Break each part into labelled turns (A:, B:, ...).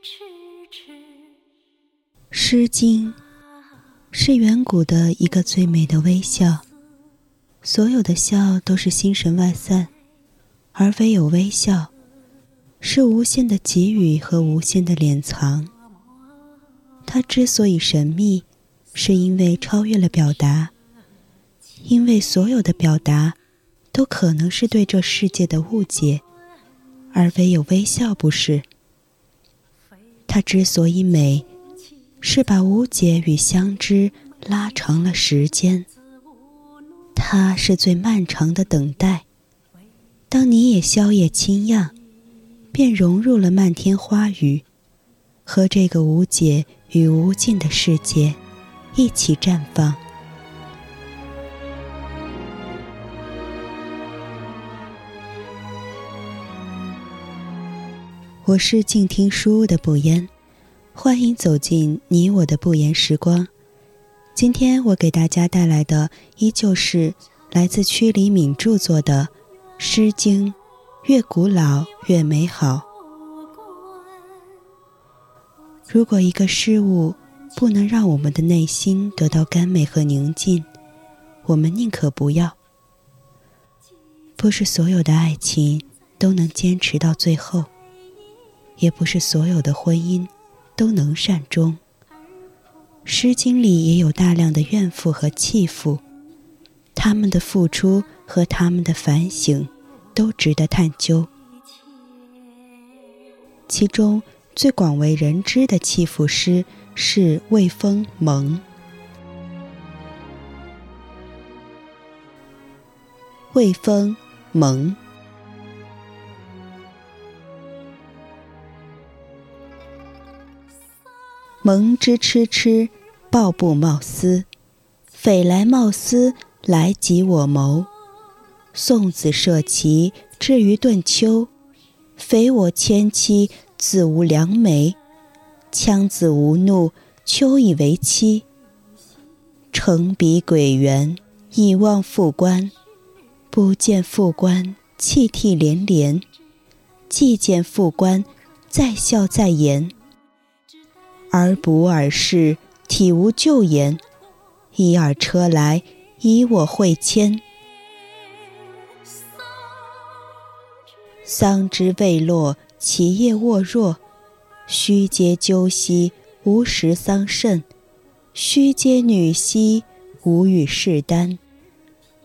A: 《诗经》是远古的一个最美的微笑，所有的笑都是心神外散，而唯有微笑，是无限的给予和无限的敛藏。它之所以神秘，是因为超越了表达，因为所有的表达，都可能是对这世界的误解，而唯有微笑不是。它之所以美。是把无解与相知拉长了时间，它是最漫长的等待。当你也消夜清漾，便融入了漫天花雨，和这个无解与无尽的世界一起绽放。我是静听书屋的不言。欢迎走进你我的不言时光。今天我给大家带来的依旧是来自屈黎敏著作的《诗经》，越古老越美好。如果一个事物不能让我们的内心得到甘美和宁静，我们宁可不要。不是所有的爱情都能坚持到最后，也不是所有的婚姻。都能善终。《诗经》里也有大量的怨妇和弃妇，他们的付出和他们的反省，都值得探究。其中最广为人知的弃妇诗是《卫风·蒙》。《卫风·蒙》。蒙之痴痴，抱布贸丝。匪来贸丝，来及我谋。送子涉齐，至于顿丘。匪我迁妻，子无良媒。羌子无怒，丘以为妻。乘彼鬼园，以望复关。不见复关，泣涕连连。既见复关，再笑再言。而不尔事，体无咎言。一尔车来，以我会迁。桑枝未落，其叶沃若。须嗟鸠兮，无食桑葚；须嗟女兮，无与士丹。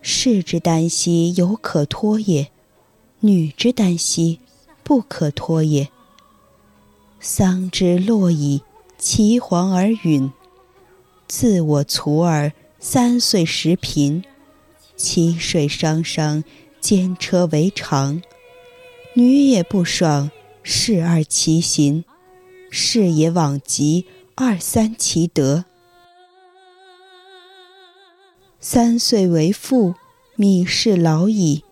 A: 士之耽兮，犹可脱也；女之耽兮，不可脱也。桑之落矣。其黄而允，自我徂尔三岁时贫，其水汤汤，兼车为常。女也不爽，侍二其行；士也往极，二三其德。三岁为妇，米氏老矣；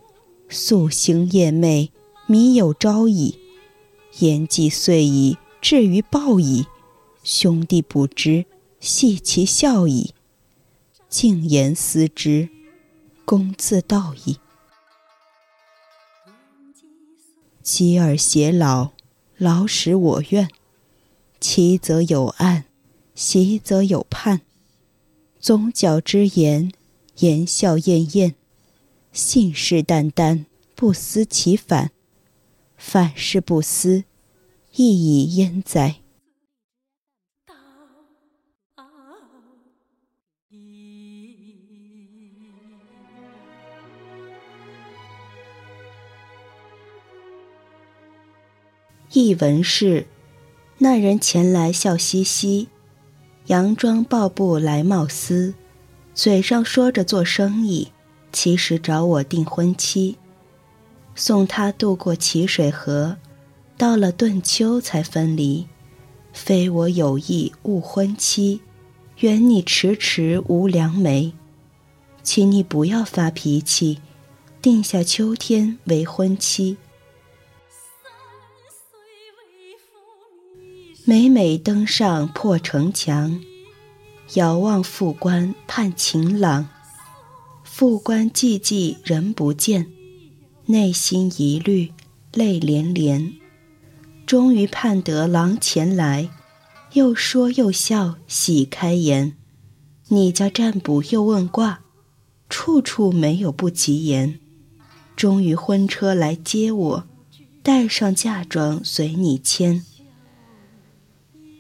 A: 夙兴夜寐，米有朝矣。言既遂矣，至于暴矣。兄弟不知，系其孝矣。静言思之，公自道矣。及尔偕老，老使我怨。其则有案，习则有盼。宗教之言，言笑晏晏，信誓旦旦，不思其反。反是不思，亦以焉哉？译文是：那人前来笑嘻嘻，佯装抱布来冒丝，嘴上说着做生意，其实找我订婚期。送他渡过齐水河，到了顿丘才分离。非我有意误婚期，愿你迟迟无良媒，请你不要发脾气，定下秋天为婚期。每每登上破城墙，遥望副官盼晴朗。复关寂寂人不见，内心疑虑泪涟涟。终于盼得郎前来，又说又笑喜开颜。你家占卜又问卦，处处没有不吉言。终于婚车来接我，带上嫁妆随你牵。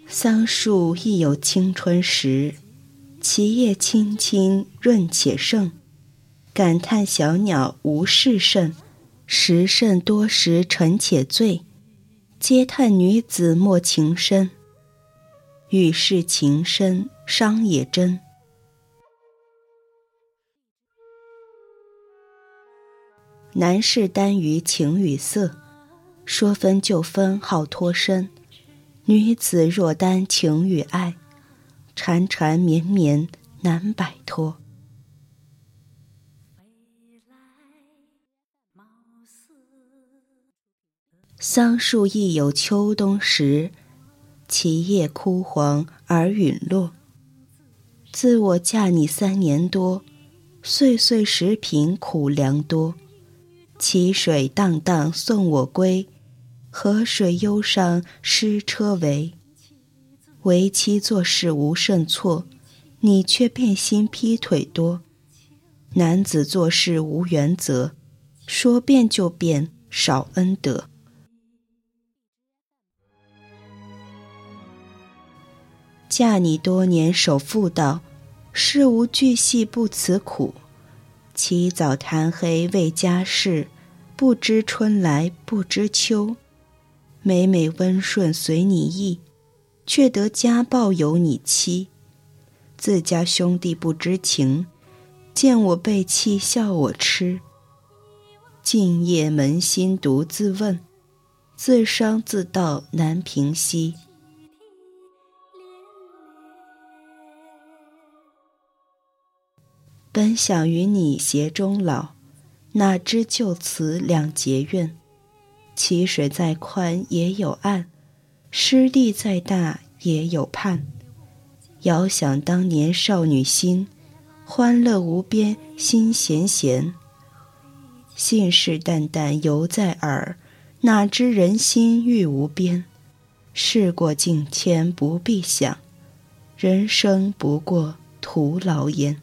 A: 桑树亦有青春时，其叶青青润且盛。感叹小鸟无事甚，时甚多时沉且醉。嗟叹女子莫情深，与是情深伤也真。男士耽于情与色，说分就分好脱身；女子若单情与爱，缠缠绵绵难摆脱。桑树亦有秋冬时，其叶枯黄而陨落。自我嫁你三年多，岁岁食贫苦粮多。其水荡荡送我归，河水忧伤失车为。为妻做事无甚错，你却变心劈腿多。男子做事无原则，说变就变，少恩德。嫁你多年守妇道，事无巨细不辞苦。起早贪黑为家事，不知春来不知秋。每每温顺随你意，却得家暴有你妻。自家兄弟不知情，见我被弃笑我痴。静夜扪心独自问，自伤自悼难平息。本想与你携终老，哪知就此两结怨。溪水再宽也有岸，湿地再大也有畔。遥想当年少女心，欢乐无边心弦弦。信誓旦旦犹在耳，哪知人心欲无边。事过境迁不必想，人生不过徒劳焉。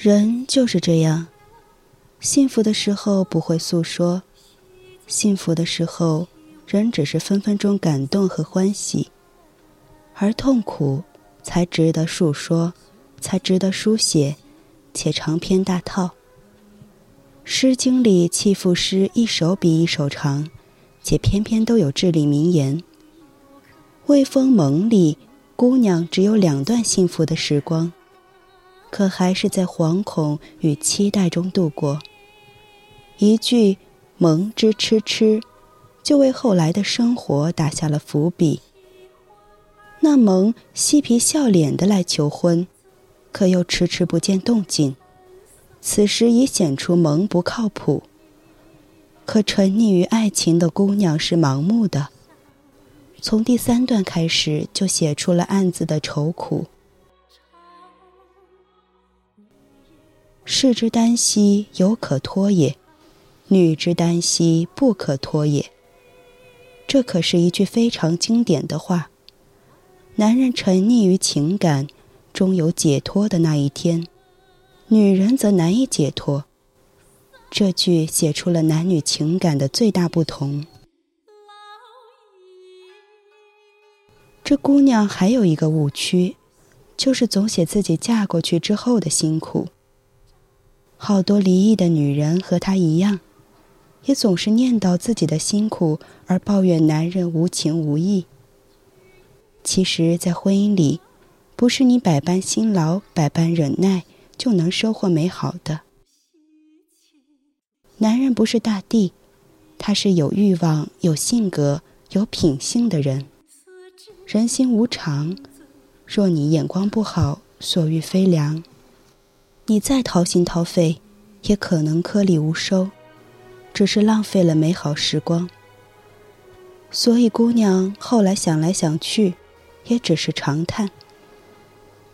A: 人就是这样，幸福的时候不会诉说，幸福的时候，人只是分分钟感动和欢喜，而痛苦才值得述说，才值得书写，且长篇大套。《诗经》里弃妇诗一首比一首长，且偏偏都有至理名言。《卫风盟》里姑娘只有两段幸福的时光。可还是在惶恐与期待中度过。一句“蒙之痴痴”，就为后来的生活打下了伏笔。那蒙嬉皮笑脸的来求婚，可又迟迟不见动静，此时已显出蒙不靠谱。可沉溺于爱情的姑娘是盲目的，从第三段开始就写出了暗自的愁苦。士之耽兮，犹可脱也；女之耽兮，不可脱也。这可是一句非常经典的话。男人沉溺于情感，终有解脱的那一天；女人则难以解脱。这句写出了男女情感的最大不同。这姑娘还有一个误区，就是总写自己嫁过去之后的辛苦。好多离异的女人和她一样，也总是念叨自己的辛苦，而抱怨男人无情无义。其实，在婚姻里，不是你百般辛劳、百般忍耐就能收获美好的。男人不是大地，他是有欲望、有性格、有品性的人。人心无常，若你眼光不好，所欲非良。你再掏心掏肺，也可能颗粒无收，只是浪费了美好时光。所以姑娘后来想来想去，也只是长叹：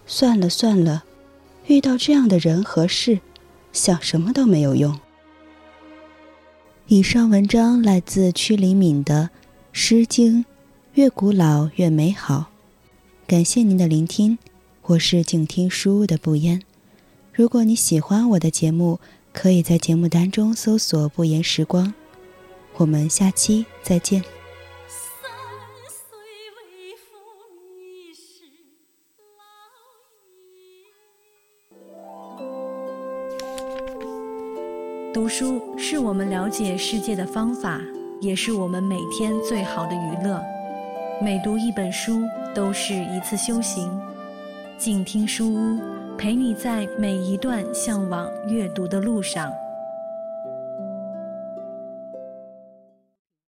A: 算了算了，遇到这样的人和事，想什么都没有用。以上文章来自屈黎敏的《诗经》，越古老越美好。感谢您的聆听，我是静听书屋的不言。如果你喜欢我的节目，可以在节目单中搜索“不言时光”。我们下期再见。
B: 读书是我们了解世界的方法，也是我们每天最好的娱乐。每读一本书，都是一次修行。静听书屋，陪你在每一段向往阅读的路上。